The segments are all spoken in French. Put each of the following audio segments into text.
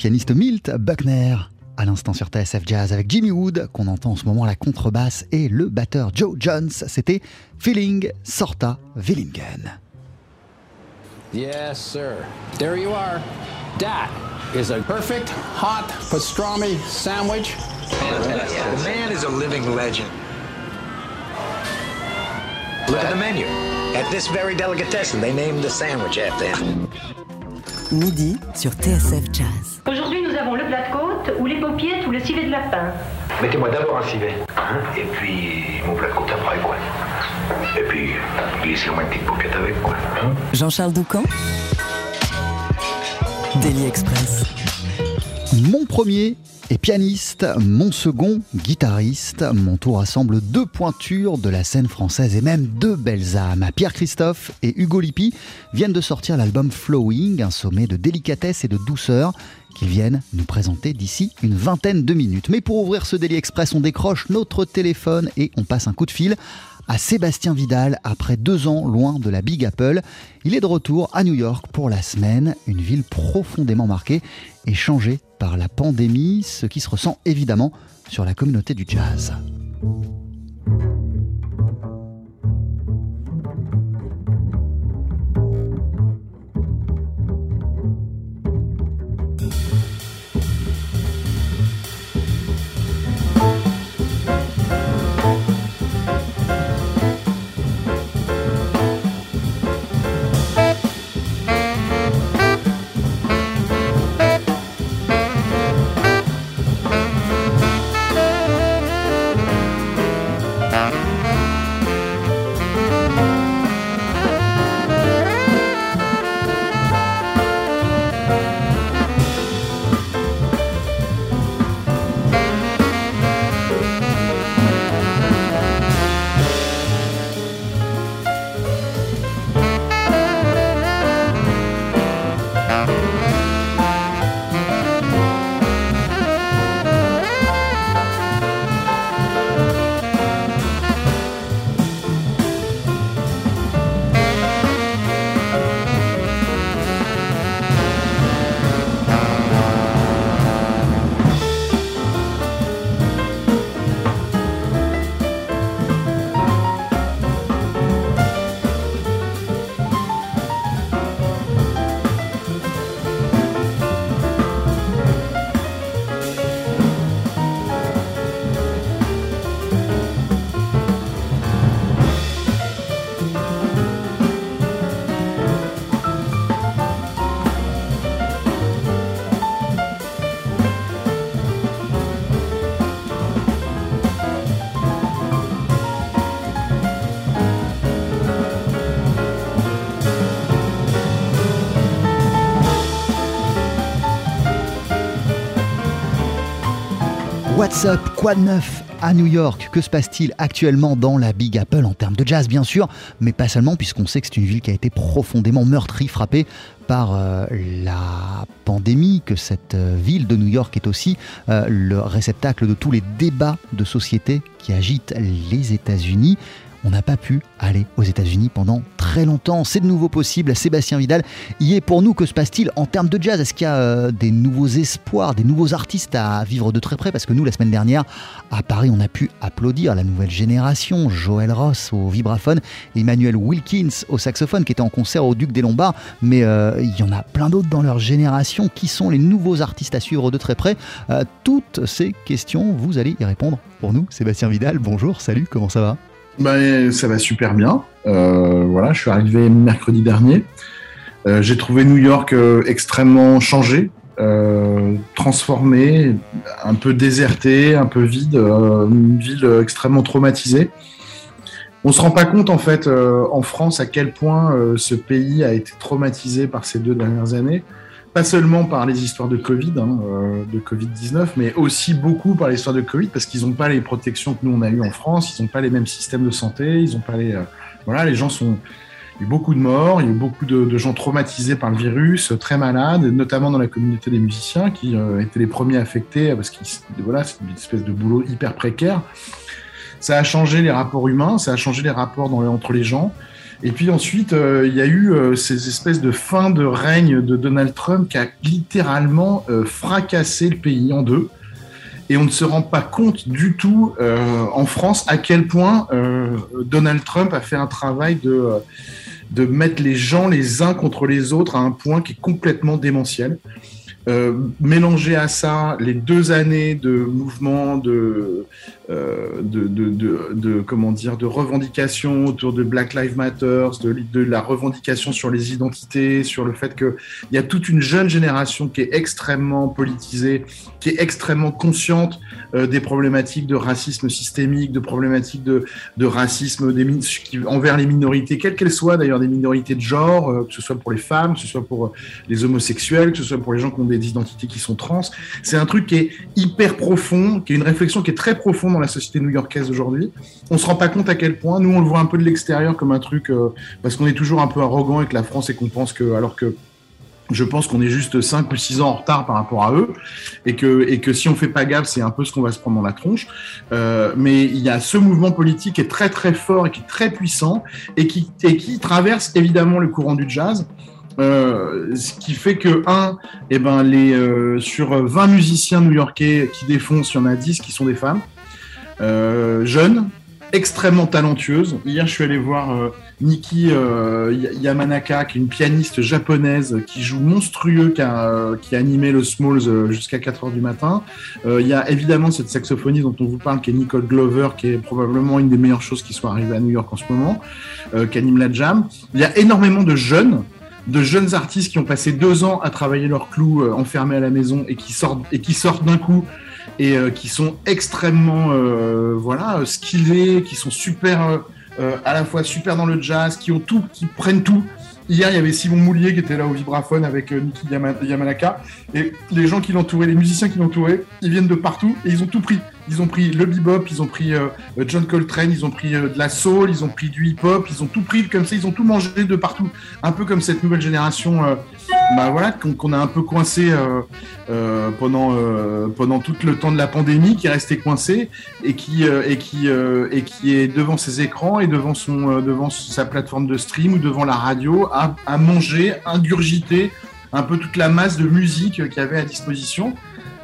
pianiste Milt Buckner. À l'instant sur TSF Jazz avec Jimmy Wood, qu'on entend en ce moment la contrebasse, et le batteur Joe Jones. C'était Feeling Sorta Willingen. Yes, sir. There you are. That is a perfect hot pastrami sandwich. The man is a living legend. Look at the menu. At this very delicatessen, they named the sandwich after him. Midi sur TSF Jazz. Aujourd'hui, nous avons le plat de côte, ou les paupiètes, ou le civet de lapin. Mettez-moi d'abord un civet. Hein? Et puis mon plat de côte après, quoi. Et puis, glissez-moi une petite paupiette avec, quoi. Hein? Jean-Charles Doucan Daily Express. Mon premier est pianiste, mon second guitariste. Mon tour rassemble deux pointures de la scène française et même deux belles âmes. Pierre Christophe et Hugo Lippi viennent de sortir l'album Flowing, un sommet de délicatesse et de douceur qu'ils viennent nous présenter d'ici une vingtaine de minutes. Mais pour ouvrir ce Daily Express, on décroche notre téléphone et on passe un coup de fil à Sébastien Vidal après deux ans loin de la Big Apple. Il est de retour à New York pour la semaine, une ville profondément marquée et changée par la pandémie, ce qui se ressent évidemment sur la communauté du jazz. What's up Quoi de neuf à New York? Que se passe-t-il actuellement dans la Big Apple en termes de jazz, bien sûr, mais pas seulement, puisqu'on sait que c'est une ville qui a été profondément meurtrie, frappée par euh, la pandémie, que cette euh, ville de New York est aussi euh, le réceptacle de tous les débats de société qui agitent les États-Unis on n'a pas pu aller aux États-Unis pendant très longtemps. C'est de nouveau possible. Sébastien Vidal y est pour nous. Que se passe-t-il en termes de jazz? Est-ce qu'il y a euh, des nouveaux espoirs, des nouveaux artistes à vivre de très près? Parce que nous, la semaine dernière, à Paris, on a pu applaudir la nouvelle génération. Joël Ross au vibraphone, Emmanuel Wilkins au saxophone, qui était en concert au Duc des Lombards. Mais euh, il y en a plein d'autres dans leur génération. Qui sont les nouveaux artistes à suivre de très près Euh, Toutes ces questions, vous allez y répondre pour nous. Sébastien Vidal, bonjour, salut, comment ça va? Ben, ça va super bien. Euh, voilà, je suis arrivé mercredi dernier. Euh, J'ai trouvé New York euh, extrêmement changé, transformé, un peu déserté, un peu vide, une ville extrêmement traumatisée. On se rend pas compte en fait en France à quel point ce pays a été traumatisé par ces deux dernières années. Pas seulement par les histoires de Covid, hein, euh, de Covid-19, mais aussi beaucoup par l'histoire de Covid parce qu'ils n'ont pas les protections que nous on a eues en France, ils n'ont pas les mêmes systèmes de santé, ils n'ont pas les, euh, voilà, les gens sont, il y a eu beaucoup de morts, il y a eu beaucoup de, gens traumatisés par le virus, euh, très malades, notamment dans la communauté des musiciens qui étaient les premiers affectés parce qu'ils, voilà, c'est une espèce de boulot hyper précaire. ça a changé les rapports humains, ça a changé les rapports entre les gens. Et puis ensuite, euh, il y a eu euh, ces espèces de fin de règne de Donald Trump qui a littéralement euh, fracassé le pays en deux. Et on ne se rend pas compte du tout en France à quel point Donald Trump a fait un travail de, de mettre les gens les uns contre les autres à un point qui est complètement démentiel. Euh, mélanger à ça les deux années de mouvement de, euh, de, de, de, comment dire de revendication autour de Black Lives Matter, de, la revendication sur les identités, sur le fait qu'il y a toute une jeune génération qui est extrêmement politisée, qui est extrêmement consciente euh, des problématiques de racisme systémique, de problématiques de, racisme envers les minorités, quelles qu'elles soient d'ailleurs, des minorités de genre, euh, que ce soit pour les femmes, que ce soit pour les homosexuels, que ce soit pour les gens qui ont des identités qui sont trans. C'est un truc qui est hyper profond, qui est une réflexion qui est très profonde la société new-yorkaise aujourd'hui. On se rend pas compte à quel point. Nous, on le voit un peu de l'extérieur comme un truc, euh, parce qu'on est toujours un peu arrogant avec la France et qu'on pense que, alors que je pense qu'on est juste 5 ou 6 ans en retard par rapport à eux et que, et que si on fait pas gaffe, c'est un peu ce qu'on va se prendre dans la tronche. Euh, mais il y a ce mouvement politique qui est très très fort et qui est très puissant et qui, et qui traverse évidemment le courant du jazz. Euh, ce qui fait que, un, eh ben, les, sur 20 musiciens new-yorkais qui défoncent, il y en a 10 qui sont des femmes, euh, jeunes, extrêmement talentueuses. Hier, je suis allé voir euh, Nikki euh, Yamanaka, qui est une pianiste japonaise qui joue monstrueux, qui a, a animé le Smalls jusqu'à 4 heures du matin. Il y a évidemment cette saxophoniste dont on vous parle, qui est Nicole Glover, qui est probablement une des meilleures choses qui soit arrivées à New York en ce moment, qui anime la jam. Il y a énormément de jeunes de jeunes artistes qui ont passé deux ans à travailler leur clou euh, enfermés à la maison et qui sortent et qui sortent d'un coup et euh, qui sont extrêmement euh, voilà skillés, qui sont super à la fois super dans le jazz, qui ont tout, qui prennent tout. Hier, il y avait Simon Moulier qui était là au vibraphone avec Niki Yamanaka. Et les gens qui l'entouraient, les musiciens qui l'entouraient, ils viennent de partout et ils ont tout pris. Ils ont pris le bebop, ils ont pris euh, John Coltrane, ils ont pris euh, de la soul, ils ont pris du hip-hop, ils ont tout pris comme ça, ils ont tout mangé de partout. Un peu comme cette nouvelle génération, euh, bah voilà, qu'on a un peu coincé pendant pendant tout le temps de la pandémie, qui est resté coincé et qui et qui et qui est devant ses écrans et devant son devant sa plateforme de stream ou devant la radio à, à manger, ingurgiter un peu toute la masse de musique qu'il avait à disposition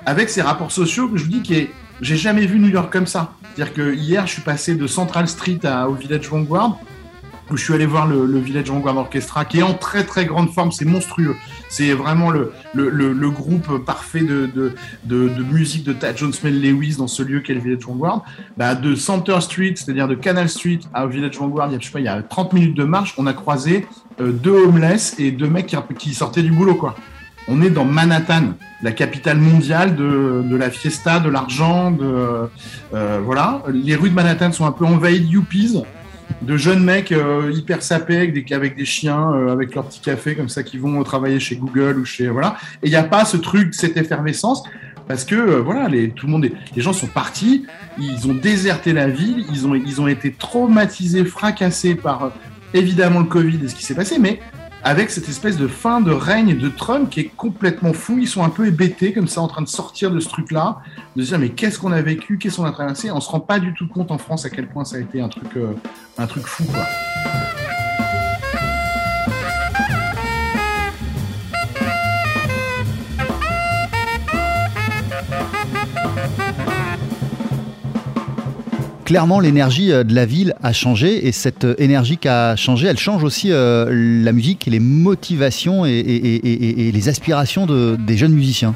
avec ces rapports sociaux que je vous dis qui est j'ai jamais vu New York comme ça. C'est-à-dire que hier, je suis passé de Central Street au Village Vanguard, où je suis allé voir le, Village Vanguard Orchestra, qui est en très très grande forme, c'est monstrueux. C'est vraiment le, le, groupe parfait de, de, de, musique de John Smell Lewis dans ce lieu qu'est le Village Vanguard. Bah, de Center Street, c'est-à-dire de Canal Street à Village Vanguard, il y a, je sais pas, il y a 30 minutes de marche, on a croisé euh, deux homeless et deux mecs qui, sortaient du boulot, quoi. On est dans Manhattan, la capitale mondiale de, de la fiesta, de l'argent, de euh, voilà. Les rues de Manhattan sont un peu envahies de yuppies, de jeunes mecs euh, hyper sapés avec des, avec des chiens, euh, avec leur petit café comme ça, qui vont travailler chez Google ou chez voilà. Et il n'y a pas ce truc, cette effervescence. Parce que voilà, les, tout le monde, les gens sont partis, ils ont déserté la ville, ils ont, ils ont été traumatisés, fracassés par évidemment le Covid et ce qui s'est passé, mais avec cette espèce de fin de règne de Trump qui est complètement fou. Ils sont un peu hébétés comme ça, en train de sortir de ce truc-là, de se dire mais qu'est-ce qu'on a vécu, qu'est-ce qu'on a traversé? On se rend pas du tout compte en France à quel point ça a été un truc, euh, un truc fou. Quoi. Clairement, l'énergie euh, de la ville a changé et cette euh, énergie qui a changé, elle change aussi euh, la musique et les motivations et, les aspirations des jeunes musiciens.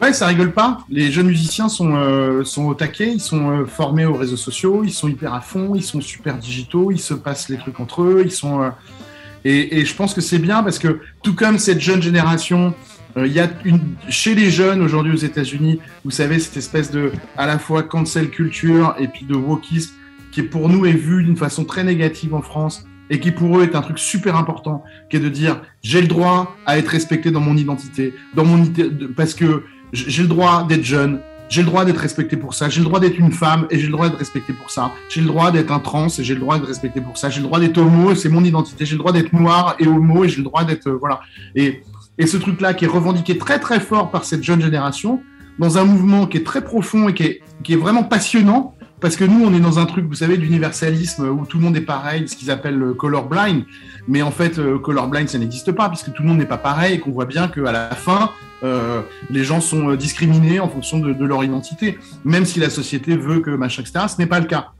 Ouais, ça rigole pas. Les jeunes musiciens sont, sont au taquet, ils sont formés aux réseaux sociaux, ils sont hyper à fond, ils sont super digitaux, ils se passent les trucs entre eux, ils sont. et, je pense que c'est bien parce que tout comme cette jeune génération il y a une, chez les jeunes aujourd'hui aux États-Unis, vous savez, cette espèce de à la fois cancel culture et puis de wokisme qui pour nous est vu d'une façon très négative en France et qui pour eux est un truc super important, qui est de dire j'ai le droit à être respecté dans mon identité, dans mon parce que j'ai le droit d'être jeune, j'ai le droit d'être respecté pour ça, j'ai le droit d'être une femme et j'ai le droit d'être respecté pour ça, j'ai le droit d'être un trans et j'ai le droit d'être respecté pour ça, j'ai le droit d'être homo c'est mon identité, j'ai le droit d'être noir et homo et j'ai le droit d'être euh, voilà et et ce truc-là qui est revendiqué très très fort par cette jeune génération, dans un mouvement qui est très profond et qui est, vraiment passionnant, parce que nous, on est dans un truc, vous savez, d'universalisme où tout le monde est pareil, ce qu'ils appellent le colorblind. Mais en fait, euh, colorblind, ça n'existe pas, puisque tout le monde n'est pas pareil et qu'on voit bien qu'à la fin, euh, les gens sont euh, discriminés en fonction de, de leur identité, même si la société veut que machin, etc. Ce n'est pas le cas.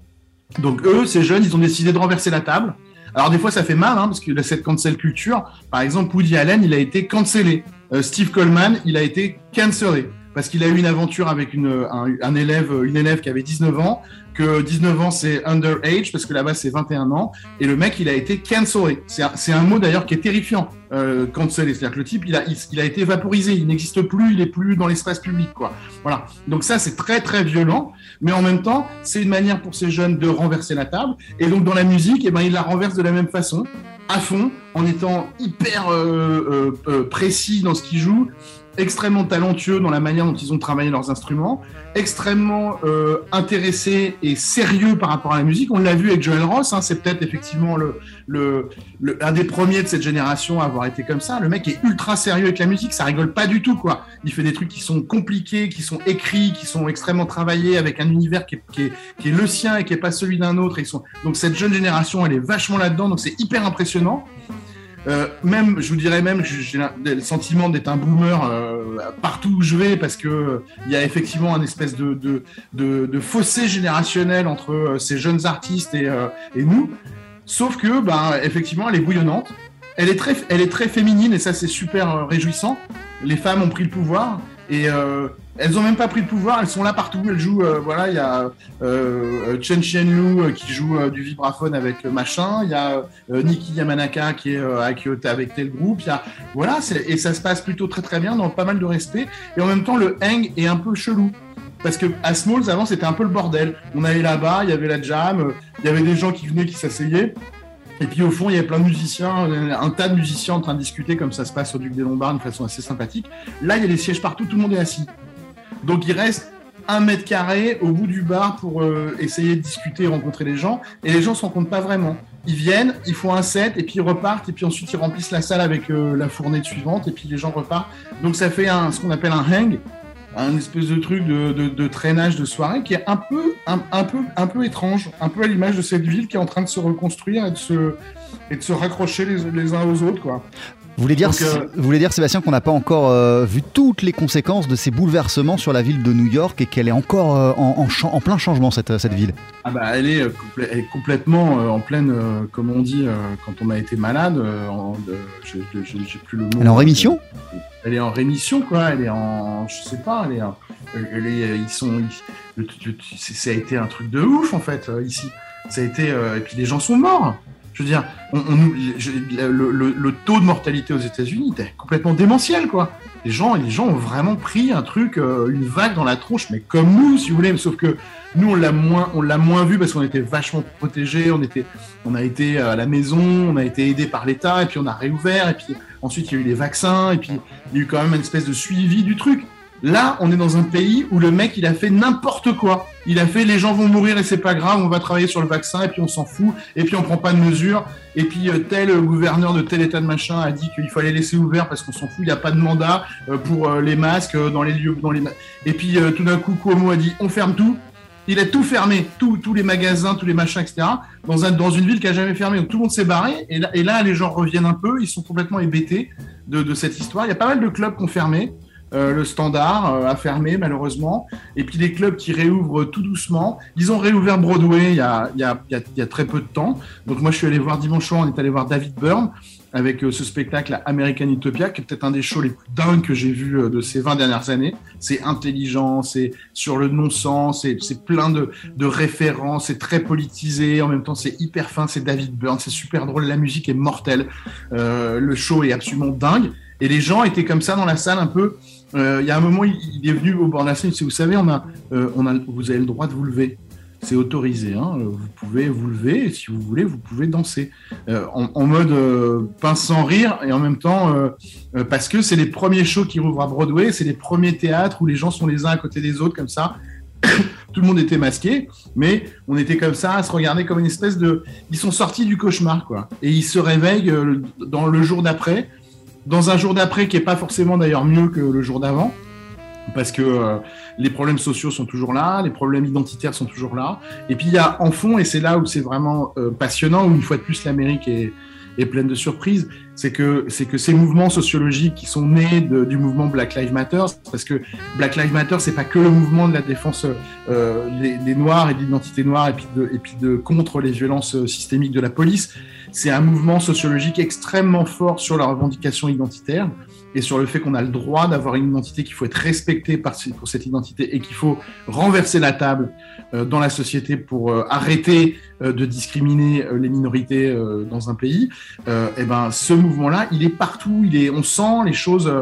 Donc eux, ces jeunes, ils ont décidé de renverser la table. Alors des fois, ça fait mal, hein, parce que cette cancel culture, par exemple, Woody Allen, il a été cancellé. Euh, Steve Coleman, il a été cancellé parce qu'il a eu une aventure avec une, un, élève, une élève qui avait 19 ans, que 19 ans c'est underage parce que là-bas c'est 21 ans, et le mec il a été cancellé. C'est un, mot d'ailleurs qui est terrifiant, euh, cancellé, c'est-à-dire que le type il a, il, a été vaporisé, il n'existe plus, il est plus dans l'espace public, quoi. Voilà. Donc ça c'est très très violent, mais en même temps c'est une manière pour ces jeunes de renverser la table, et donc dans la musique, eh ben il la renverse de la même façon, à fond, en étant hyper euh, euh, précis dans ce qu'il joue, extrêmement talentueux dans la manière dont ils ont travaillé leurs instruments, extrêmement euh, intéressés et sérieux par rapport à la musique. On l'a vu avec Joel Ross, hein, c'est peut-être effectivement le, le, un des premiers de cette génération à avoir été comme ça. Le mec est ultra sérieux avec la musique, ça rigole pas du tout quoi. Il fait des trucs qui sont compliqués, qui sont écrits, qui sont extrêmement travaillés avec un univers qui est, qui est, qui est le sien et qui est pas celui d'un autre. Ils sont... Donc cette jeune génération, elle est vachement là-dedans, donc c'est hyper impressionnant. Euh, même, je vous dirais même, j'ai le sentiment d'être un boomer euh, partout où je vais parce que il y a effectivement un espèce de, fossé générationnel entre euh, ces jeunes artistes et, euh, et nous. Sauf que, ben, effectivement, elle est bouillonnante. Elle est très, elle est très féminine et ça c'est super euh, réjouissant. Les femmes ont pris le pouvoir et euh, elles ont même pas pris le pouvoir, elles sont là partout. Elles jouent, euh, voilà, il y a euh, Chen Chen-Lu euh, qui joue euh, du vibraphone avec euh, machin, il y a euh, Nikki Yamanaka qui est euh, à Kyoto avec tel groupe, il y a, voilà, et ça se passe plutôt très très bien, dans pas mal de respect. Et en même temps, le hang est un peu chelou. Parce que à Smalls, avant, c'était un peu le bordel. On allait là-bas, il y avait la jam, euh, il y avait des gens qui venaient, qui s'asseyaient. Et puis au fond, il y avait plein de musiciens, euh, un tas de musiciens en train de discuter comme ça se passe au Duc des Lombards de façon assez sympathique. Là, il y a des sièges partout, tout le monde est assis. Donc il reste un mètre carré au bout du bar pour euh, essayer de discuter rencontrer les gens. Et les gens s'en comptent pas vraiment. Ils viennent, ils font un set et puis ils repartent et puis ensuite ils remplissent la salle avec euh, la fournée suivante et puis les gens repartent. Donc ça fait ce qu'on appelle un hang, un espèce de truc de, traînage de soirée qui est un peu, un, peu, étrange, un peu à l'image de cette ville qui est en train de se reconstruire et de se, se raccrocher les, uns aux autres. Vous voulez dire, Donc, euh, vous voulez dire Sébastien, qu'on n'a pas encore euh, vu toutes les conséquences de ces bouleversements sur la ville de New York et qu'elle est encore euh, en, en chan- en plein changement, cette, cette ville? Ah bah elle est, complè- elle est complètement en pleine, comme on dit quand on a été malade. j'ai plus le mot. Elle est en rémission? Elle est en rémission quoi. Elle est en, je sais pas. Elle est, en- elle- elle est- ils sont, ils- ça a été un truc de ouf en fait ici. Ça a été, et puis les gens sont morts. Je veux dire, le taux de mortalité aux États-Unis était complètement démentiel, quoi. Les gens, les gens ont vraiment pris un truc, euh, une vague dans la tronche, mais comme nous, si vous voulez. Sauf que nous, on l'a moins, on l'a moins vu parce qu'on était vachement protégés. On était, on a été à la maison, on a été aidé par l'État, et puis on a réouvert, et puis ensuite il y a eu les vaccins, et puis il y a eu quand même une espèce de suivi du truc. Là, on est dans un pays où le mec, il a fait n'importe quoi. Il a fait les gens vont mourir et c'est pas grave, on va travailler sur le vaccin et puis on s'en fout et puis on prend pas de mesures. Et puis euh, tel euh, gouverneur de tel état de machin a dit qu'il fallait laisser ouvert parce qu'on s'en fout, il n'y a pas de mandat euh, pour les masques dans les lieux. Dans les et puis tout d'un coup, Cuomo a dit on ferme tout. Il a tout fermé, tout- tous les magasins, tous les machins, etc. Dans, un, dans une ville qui a jamais fermé. Donc tout le monde s'est barré. Et là, et là, les gens reviennent un peu. Ils sont complètement hébétés de, de cette histoire. Il y a pas mal de clubs qui ont fermé. Euh, le standard euh, a fermé malheureusement, et puis les clubs qui réouvrent tout doucement. Ils ont réouvert Broadway il y a, y a, y a, très peu de temps. Donc moi je suis allé voir dimanche soir, on est allé voir David Byrne avec euh, ce spectacle American Utopia, qui est peut-être un des shows les plus dingues que j'ai vu euh, de ces 20 dernières années. C'est intelligent, c'est sur le non-sens, c'est plein de, références, c'est très politisé, en même temps c'est hyper fin, c'est David Byrne, c'est super drôle, la musique est mortelle, euh, le show est absolument dingue. Et les gens étaient comme ça dans la salle un peu. Euh, Il y a un moment, il, est venu au bord scène. il dit, Vous savez, on a, euh, on a, vous avez le droit de vous lever. C'est autorisé. Hein. euh, Vous pouvez vous lever. Et si vous voulez, vous pouvez danser en, mode pince sans rire et en même temps parce que c'est les premiers shows qui rouvrent à Broadway. C'est les premiers théâtres où les gens sont les uns à côté des autres comme ça. Tout le monde était masqué, mais on était comme ça à se regarder comme une espèce de. Ils sont sortis du cauchemar, quoi. Et ils se réveillent dans le jour d'après dans un jour d'après qui est pas forcément d'ailleurs mieux que le jour d'avant. parce que euh, les problèmes sociaux sont toujours là, les problèmes identitaires sont toujours là. Et puis il y a en fond, et c'est là où c'est vraiment euh, passionnant, où une fois de plus l'Amérique est, pleine de surprises, c'est que, c'est que ces mouvements sociologiques qui sont nés du mouvement Black Lives Matter, parce que Black Lives Matter, c'est pas que le mouvement de la défense euh, des, Noirs et de l'identité noire, et puis, de, contre les violences systémiques de la police, c'est un mouvement sociologique extrêmement fort sur la revendication identitaire et sur le fait qu'on a le droit d'avoir une identité, qu'il faut être respecté pour cette identité et qu'il faut renverser la table euh, dans la société pour euh, arrêter euh, de discriminer les minorités dans un pays. Et ben, ce mouvement-là, il est partout, il est, on sent les choses.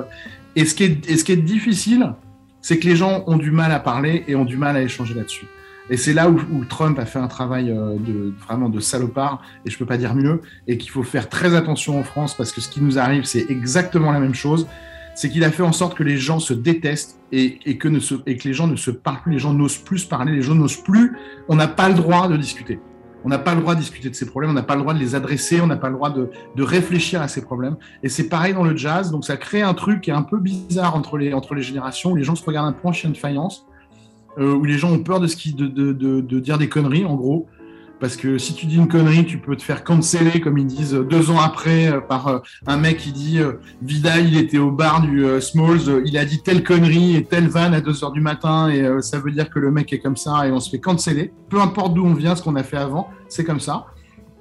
et, ce qui est, et ce qui est difficile, c'est que les gens ont du mal à parler et ont du mal à échanger là-dessus. Et c'est là où, Trump a fait un travail euh, de vraiment de salopard, et je peux pas dire mieux, et qu'il faut faire très attention en France parce que ce qui nous arrive, c'est exactement la même chose. C'est qu'il a fait en sorte que les gens se détestent et, que ne les gens ne se parlent plus, les gens n'osent plus se parler, les gens n'osent plus. On n'a pas le droit de discuter. On n'a pas le droit de discuter de ces problèmes, on n'a pas le droit de les adresser, on n'a pas le droit de, de réfléchir à ces problèmes. Et c'est pareil dans le jazz, donc ça crée un truc qui est un peu bizarre entre les, entre les générations, où les gens se regardent un peu en chien de faïence, où les gens ont peur de, ce qui, de, de, de, de dire des conneries, en gros. Parce que si tu dis une connerie, tu peux te faire canceller, comme ils disent, euh, deux ans après, euh, par euh, un mec qui dit euh, Vidal, il était au bar du euh, Smalls, euh, il a dit telle connerie et telle vanne à 2 heures du matin, et euh, ça veut dire que le mec est comme ça, et on se fait canceller. Peu importe d'où on vient, ce qu'on a fait avant, c'est comme ça.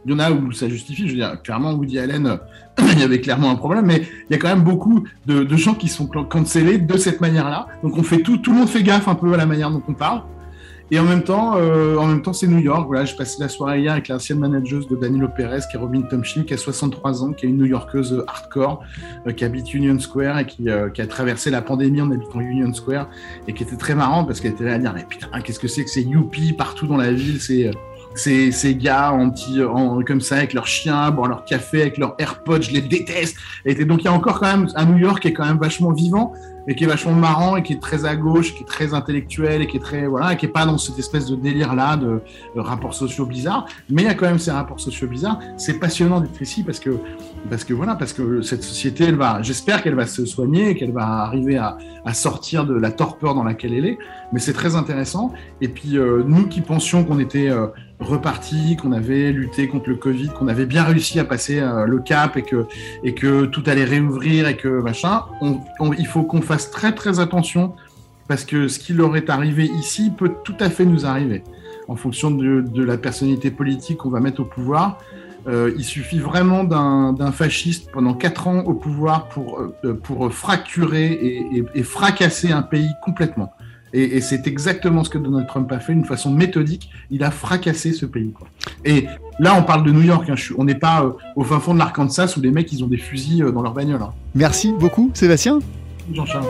Il y en a où ça justifie, je veux dire, clairement, Woody Allen, euh, il y avait clairement un problème, mais il y a quand même beaucoup de, gens qui sont cancellés de cette manière-là. Donc on fait tout, tout le monde fait gaffe un peu à la manière dont on parle. Et en même temps, euh, temps, c'est New York. Voilà, j'ai passé la soirée hier avec l'ancienne manageuse de Danilo Perez, qui est Robin Tomchin, qui a 63 ans, qui est une hardcore, euh, qui habite Union Square et qui, a traversé la pandémie en habitant Union Square et qui était très marrante parce qu'elle était là à dire mais putain, qu'est-ce que c'est que ces youpies partout dans la ville, c'est ces, ces gars en petit, en, comme ça, avec leurs chiens, boire leur café, avec leurs AirPods, je les déteste. Et donc il y a encore quand même un New York qui est quand même vachement vivant et qui est vachement marrant et qui est très à gauche, qui est très intellectuel et qui est très voilà, et qui est pas dans cette espèce de délire là de, rapports sociaux bizarres. Mais il y a quand même ces rapports sociaux bizarres. C'est passionnant d'être ici parce que parce que voilà, parce que cette société, elle va, j'espère qu'elle va se soigner, qu'elle va arriver à, à sortir de la torpeur dans laquelle elle est. Mais c'est très intéressant. Et puis euh, nous qui pensions qu'on était euh, reparti, qu'on avait lutté contre le Covid, qu'on avait bien réussi à passer euh, le cap et que, et que tout allait réouvrir et que machin, il faut qu'on fasse très très attention parce que ce qui leur est arrivé ici peut tout à fait nous arriver en fonction de, la personnalité politique qu'on va mettre au pouvoir. Euh, il suffit vraiment d'un fasciste pendant quatre ans au pouvoir pour, euh, pour fracturer et fracasser un pays complètement. Et, et c'est exactement ce que Donald Trump a fait d'une façon méthodique. Il a fracassé ce pays. Quoi. Et là, on parle de New York. Hein. on n'est pas euh, au fin fond de l'Arkansas où les mecs ils ont des fusils euh, dans leur bagnole. Hein. Merci beaucoup, Sébastien. Jean-Charles.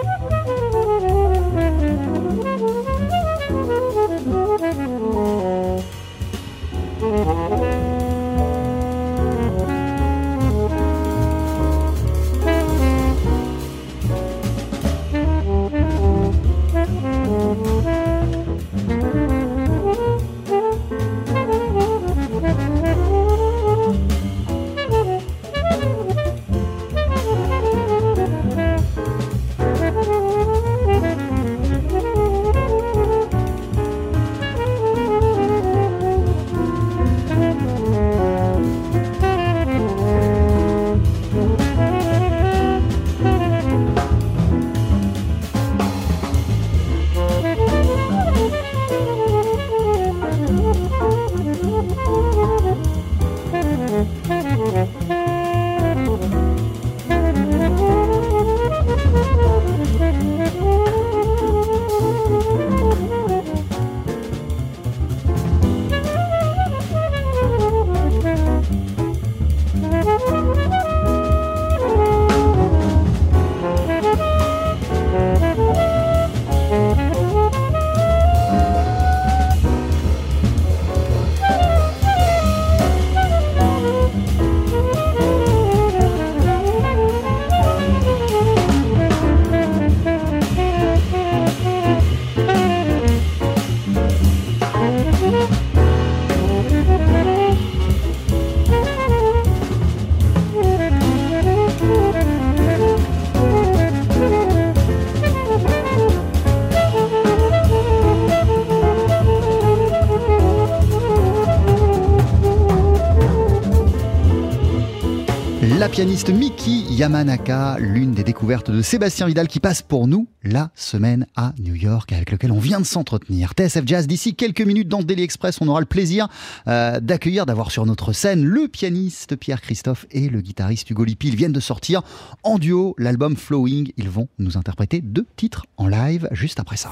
Pianiste Miki Yamanaka, l'une des découvertes de Sébastien Vidal qui passe pour nous la semaine à New York avec lequel on vient de s'entretenir. TSF Jazz, d'ici quelques minutes dans Daily Express, on aura le plaisir euh, d'accueillir, d'avoir sur notre scène le pianiste Pierre Christophe et le guitariste Hugo Lippi. Ils viennent de sortir en duo l'album Flowing. Ils vont nous interpréter deux titres en live juste après ça.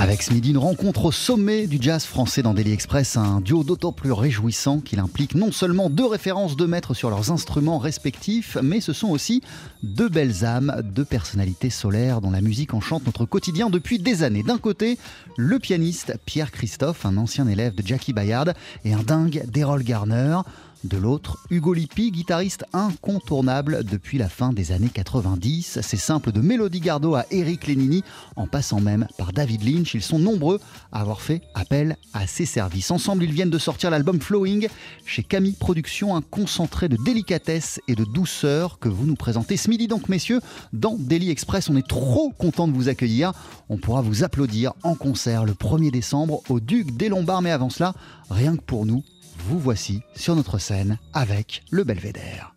Avec ce midi, une rencontre au sommet du jazz français dans Daily Express, un duo d'autant plus réjouissant qu'il implique non seulement deux références de maîtres sur leurs instruments respectifs, mais ce sont aussi deux belles âmes, deux personnalités solaires dont la musique enchante notre quotidien depuis des années. D'un côté, le pianiste Pierre Christophe, un ancien élève de Jackie Bayard et un dingue d'Errol Garner. De l'autre, Hugo Lippi, guitariste incontournable depuis la fin des années 90. C'est simple de Mélodie Gardot à Eric Lenini, en passant même par David Lynch. Ils sont nombreux à avoir fait appel à ses services. Ensemble, ils viennent de sortir l'album Flowing chez Camille Productions, un concentré de délicatesse et de douceur que vous nous présentez ce midi. Donc, messieurs, dans Daily Express, on est trop content de vous accueillir. On pourra vous applaudir en concert le 1er décembre au Duc des Lombards. Mais avant cela, rien que pour nous, vous voici sur notre scène avec le Belvédère.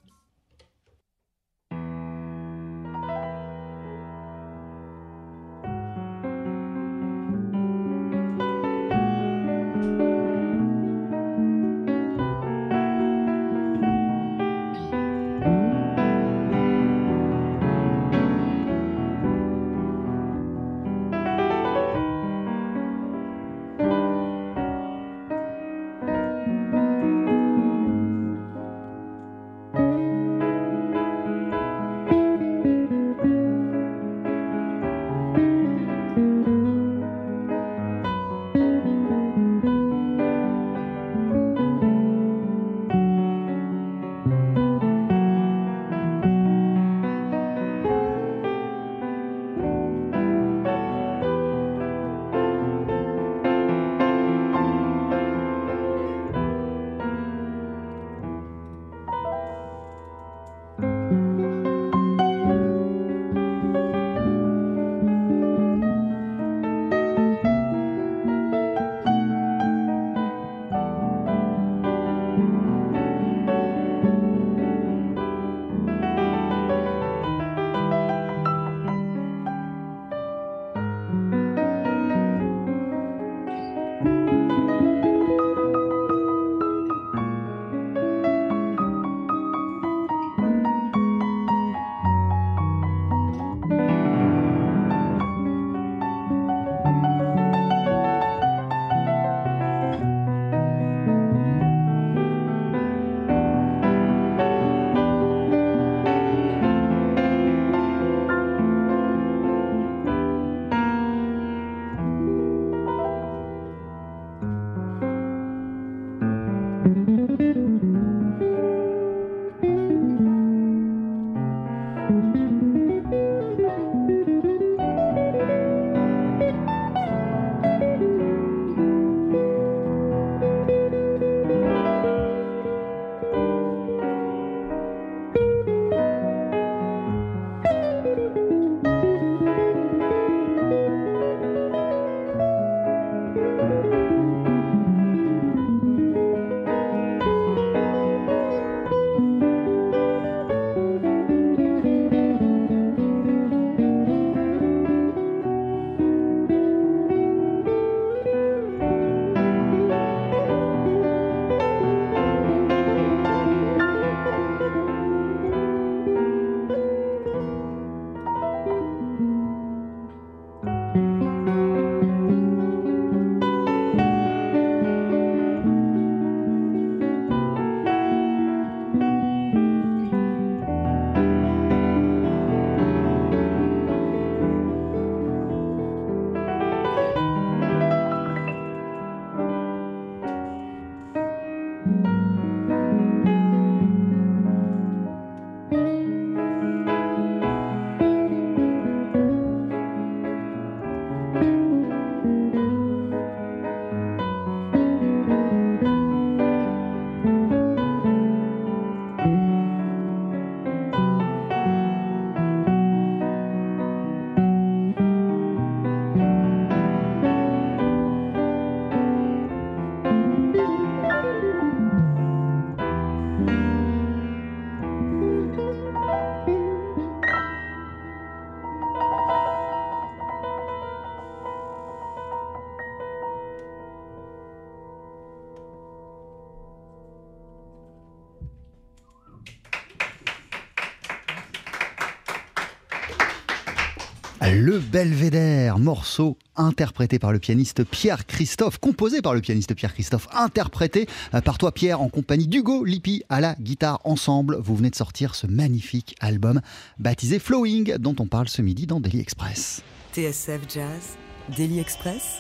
Le Belvédère, morceau interprété par le pianiste Pierre Christophe, composé par le pianiste Pierre Christophe, interprété euh, par toi Pierre en compagnie d'Hugo Lippi à la guitare ensemble. Vous venez de sortir ce magnifique album baptisé Flowing dont on parle ce midi dans Daily Express. TSF Jazz, Daily Express,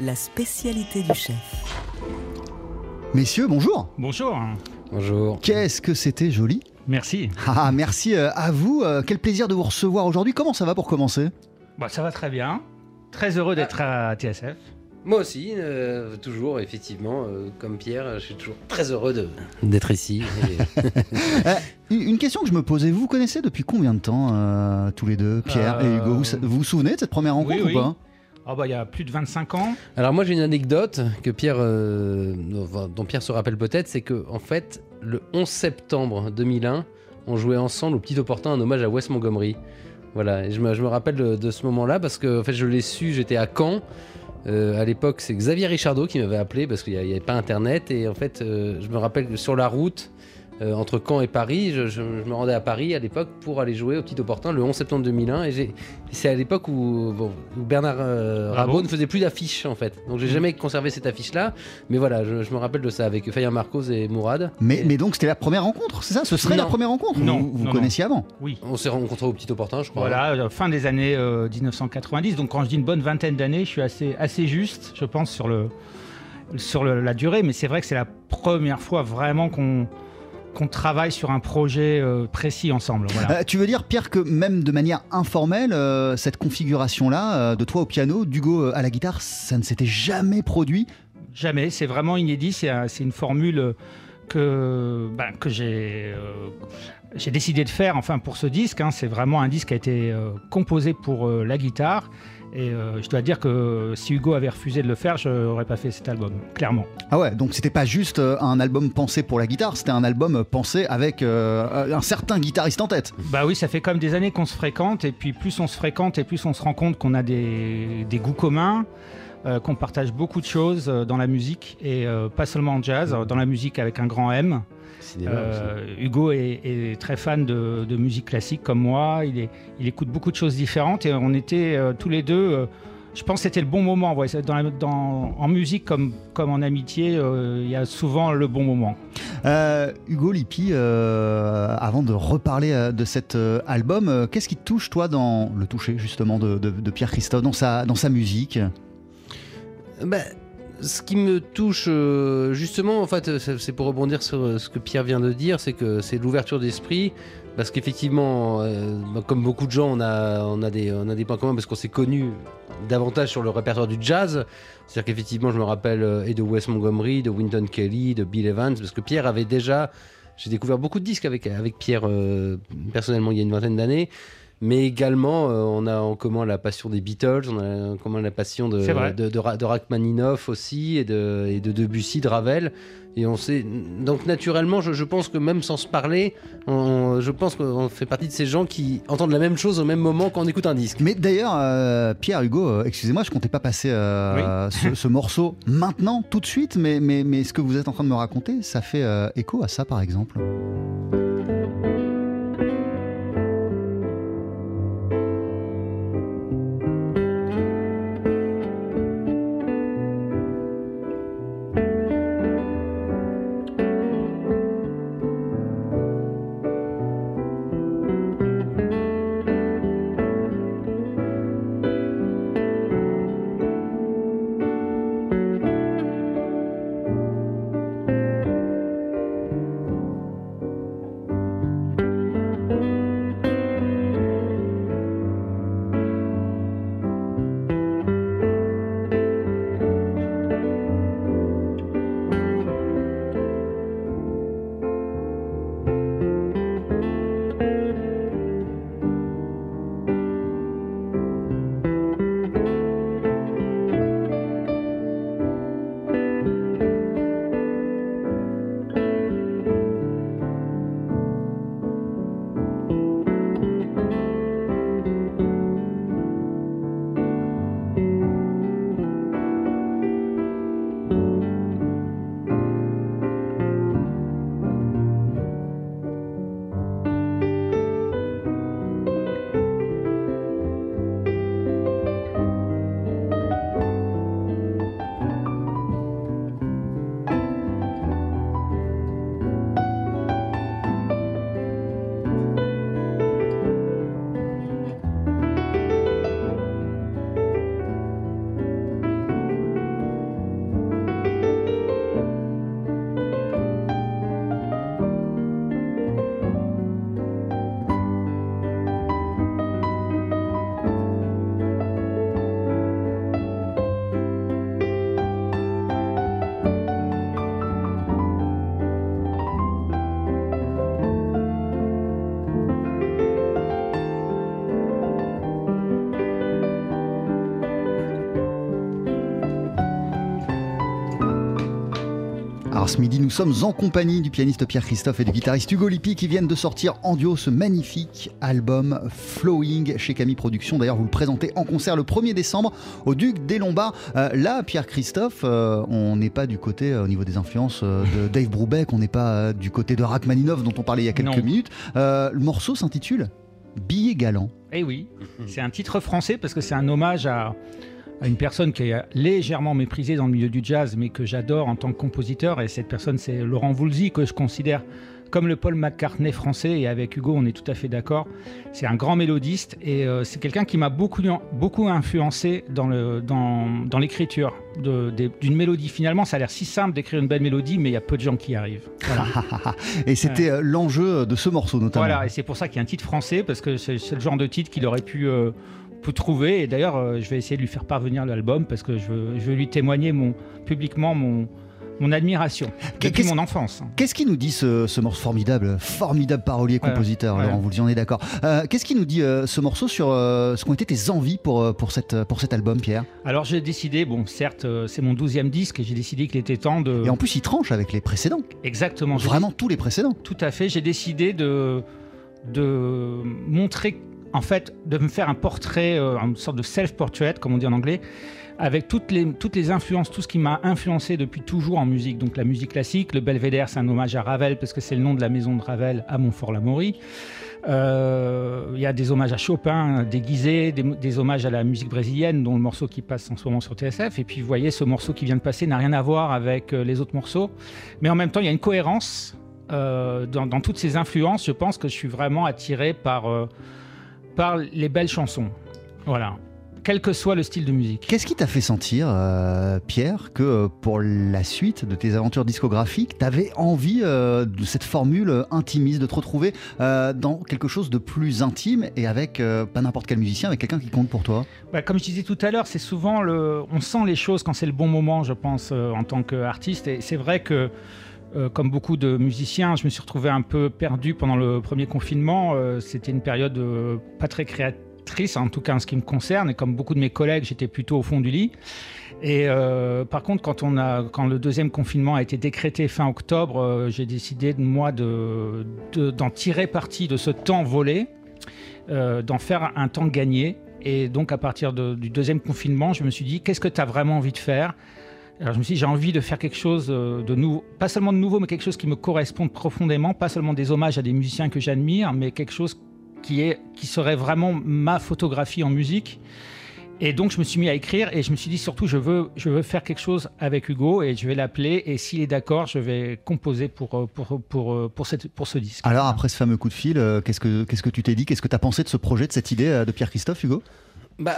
la spécialité du chef. Messieurs, bonjour. Bonjour. Bonjour. Qu'est-ce que c'était joli Merci. Ah, merci euh, à vous. Euh, Quel plaisir de vous recevoir aujourd'hui. Comment ça va pour commencer? Bah, ça va très bien. Très heureux d'être à TSF. Moi aussi, euh, toujours, effectivement, euh, comme Pierre, je suis toujours très heureux de- d'être ici. Et- Une question que je me posais, vous vous connaissez depuis combien de temps euh, tous les deux, Pierre et Hugo? Vous, vous vous souvenez de cette première rencontre Oui, ou oui. pas? Ah bah, il y a plus de 25 ans. Alors moi j'ai une anecdote que Pierre, euh, dont Pierre se rappelle peut-être, c'est que en fait le 11 septembre 2001, on jouait ensemble au Petit Opportun un hommage à Wes Montgomery. Voilà, et je me, je me rappelle de, ce moment-là parce que en fait je l'ai su, j'étais à Caen. Euh, à l'époque, c'est Xavier Richardot qui m'avait appelé parce qu'il n'y avait pas internet et en fait, euh, je me rappelle que sur la route euh, entre Caen et Paris, je, je- je me rendais à Paris à l'époque pour aller jouer au Petit Opportun le 11 septembre 2001 et c'est à l'époque où, bon, où Bernard euh. Rabot ne faisait plus d'affiches en fait. Donc j'ai jamais conservé cette affiche-là, mais voilà, je, je me rappelle de ça avec Fayard Marcos et Mourad. mais, Et mais donc c'était la première rencontre, c'est ça? Ce serait la première rencontre? Non, Vous, vous non, connaissiez avant? Oui. On s'est rencontrés au Petit Opportun, je crois. Voilà, euh, fin des années euh, 1990. Donc quand je dis une bonne vingtaine d'années, je suis assez, assez juste, je pense, sur, le, sur le- la durée. Mais c'est vrai que c'est la première fois vraiment qu'on qu'on travaille sur un projet euh, précis ensemble. Voilà. Euh, tu veux dire, Pierre, que même de manière informelle, euh, cette configuration-là, euh, de toi au piano, d'Hugo à la guitare, ça ne s'était jamais produit? Jamais, c'est vraiment inédit. C'est un- c'est une formule que, ben, que j'ai décidé de faire enfin, pour ce disque. hein. C'est vraiment un disque qui a été composé pour la guitare. Et euh, je dois dire que si Hugo avait refusé de le faire, je n'aurais pas fait cet album, clairement. Ah ouais, donc c'était pas juste euh, un album pensé pour la guitare, c'était un album euh, pensé avec euh, un certain guitariste en tête. Bah oui, ça fait comme des années qu'on se fréquente. Et puis plus on se fréquente et plus on se rend compte qu'on a des, des goûts communs. euh, qu'on partage beaucoup de choses dans la musique et pas seulement en jazz, euh, dans la musique avec un grand M. Cinéma Euh, Hugo est, est très fan de, de musique classique comme moi. Il, est, il écoute beaucoup de choses différentes et on était euh, tous les deux. euh, je pense que c'était le bon moment. ouais. Dans la- dans- en musique comme, comme en amitié, euh, il y a souvent le bon moment. Euh, Hugo Lippi, euh, avant de reparler de cet euh, album, euh, qu'est-ce qui te touche toi dans le toucher justement de, de- de Pierre Christophe, dans sa, dans sa musique? Bah, ce qui me touche euh, justement, en fait, c'est c'est pour rebondir sur euh, ce que Pierre vient de dire, c'est que c'est l'ouverture d'esprit, parce qu'effectivement, euh, bah, comme beaucoup de gens, on a, des, points communs parce qu'on s'est connus davantage sur le répertoire du jazz. C'est-à-dire qu'effectivement, je me rappelle euh, et de Wes Montgomery, de Winton Kelly, de Bill Evans, parce que Pierre avait déjà, j'ai découvert beaucoup de disques avec Pierre euh, personnellement il y a une vingtaine d'années. Mais également, euh, on a en commun la passion des Beatles, on a en commun la passion de, de, de, Ra- de Rachmaninoff aussi, et de, et de Debussy, de Ravel. Et on sait. Donc, naturellement, je, je pense que même sans se parler, on- je pense qu'on fait partie de ces gens qui entendent la même chose au même moment quand on écoute un disque. Mais d'ailleurs, euh, Pierre, Hugo, euh, excusez-moi, je comptais pas passer euh, ce, ce morceau maintenant, tout de suite, mais, mais, mais ce que vous êtes en train de me raconter, ça fait euh, écho à ça par exemple. Ce midi, nous sommes en compagnie du pianiste Pierre Christophe et du guitariste Hugo Lippi qui viennent de sortir en duo ce magnifique album Flowing chez Camille Productions. D'ailleurs, vous le présentez en concert le 1er décembre au Duc des Lombards. Euh, là, Pierre Christophe, euh, on n'est pas du côté euh, au niveau des influences de Dave Brubeck, on n'est pas du côté de Rachmaninov dont on parlait il y a quelques Non. minutes. Le morceau s'intitule Billet galant. Eh oui, c'est un titre français parce que c'est un hommage à, à une personne qui est légèrement méprisée dans le milieu du jazz, mais que j'adore en tant que compositeur. Et cette personne, c'est Laurent Voulzy, que je considère comme le Paul McCartney français. Et avec Hugo, on est tout à fait d'accord. C'est un grand mélodiste et euh, c'est quelqu'un qui m'a beaucoup, beaucoup influencé dans le- dans, dans l'écriture d'une mélodie. Finalement, ça a l'air si simple d'écrire une belle mélodie, mais il y a peu de gens qui y arrivent. Voilà. et c'était euh, l'enjeu de ce morceau notamment. Voilà, et c'est pour ça qu'il y a un titre français, parce que c'est c'est le genre de titre qu'il aurait pu, euh, pu trouver. Et d'ailleurs, euh, je vais essayer de lui faire parvenir l'album, parce que je veux, je veux lui témoigner mon, publiquement mon, mon admiration depuis mon enfance. Qu'est-ce qui nous dit ce, ce morceau formidable, formidable parolier, compositeur, ouais. Laurent, vous le dites, on est d'accord. Euh, Qu'est-ce qui nous dit euh, ce morceau sur euh, ce qu'ont été tes envies pour, pour, cette, pour cet album, Pierre? Alors j'ai décidé, bon certes c'est mon douzième disque, et j'ai décidé qu'il était temps de... Et en plus, il tranche avec les précédents. Exactement. Vraiment tous les précédents. Tout à fait. J'ai décidé de, de montrer, en fait, de me faire un portrait, euh, une sorte de self-portrait, comme on dit en anglais, avec toutes les, influences, tout ce qui m'a influencé depuis toujours en musique. Donc la musique classique, le Belvédère, c'est un hommage à Ravel, parce que c'est le nom de la maison de Ravel à Montfort-l'Amaury. Euh, Il y a des hommages à Chopin déguisés, des, hommages à la musique brésilienne, dont le morceau qui passe en ce moment sur TSF. Et puis, vous voyez, ce morceau qui vient de passer n'a rien à voir avec euh, les autres morceaux. Mais en même temps, il y a une cohérence euh, dans, toutes ces influences. Je pense que je suis vraiment attiré par, par les belles chansons. Voilà. Quel que soit le style de musique. Qu'est-ce qui t'a fait sentir, euh, Pierre, que euh, pour la suite de tes aventures discographiques, t'avais envie euh, de cette formule intimiste, de te retrouver euh, dans quelque chose de plus intime et avec pas n'importe quel musicien, avec quelqu'un qui compte pour toi? Bah, comme je disais tout à l'heure, c'est souvent le, on sent les choses quand c'est le bon moment, je pense, en tant qu'artiste. Et c'est vrai que, euh, comme beaucoup de musiciens, je me suis retrouvé un peu perdu pendant le premier confinement. Euh, C'était une période euh, pas très créatrice, en tout cas en ce qui me concerne. Et comme beaucoup de mes collègues, j'étais plutôt au fond du lit. Et par contre, quand, le deuxième confinement a été décrété fin octobre, j'ai décidé, moi, de- de- d'en tirer parti de ce temps volé, d'en faire un temps gagné. Et donc, à partir du deuxième confinement, je me suis dit, qu'est-ce que tu as vraiment envie de faire? Alors je me suis dit, j'ai envie de faire quelque chose euh, de nouveau, pas seulement de nouveau, mais quelque chose qui me corresponde profondément, pas seulement des hommages à des musiciens que j'admire, mais quelque chose qui, est, qui serait vraiment ma photographie en musique. Et donc je me suis mis à écrire et je me suis dit surtout je veux, je veux faire quelque chose avec Hugo et je vais l'appeler et s'il est d'accord je vais composer pour, euh, pour, pour, euh, pour, pour ce disque. Alors après ce fameux coup de fil, qu'est-ce que qu'est-ce que tu t'es dit? Qu'est-ce que tu as pensé de ce projet, de cette idée de Pierre Christophe, Hugo? Bah,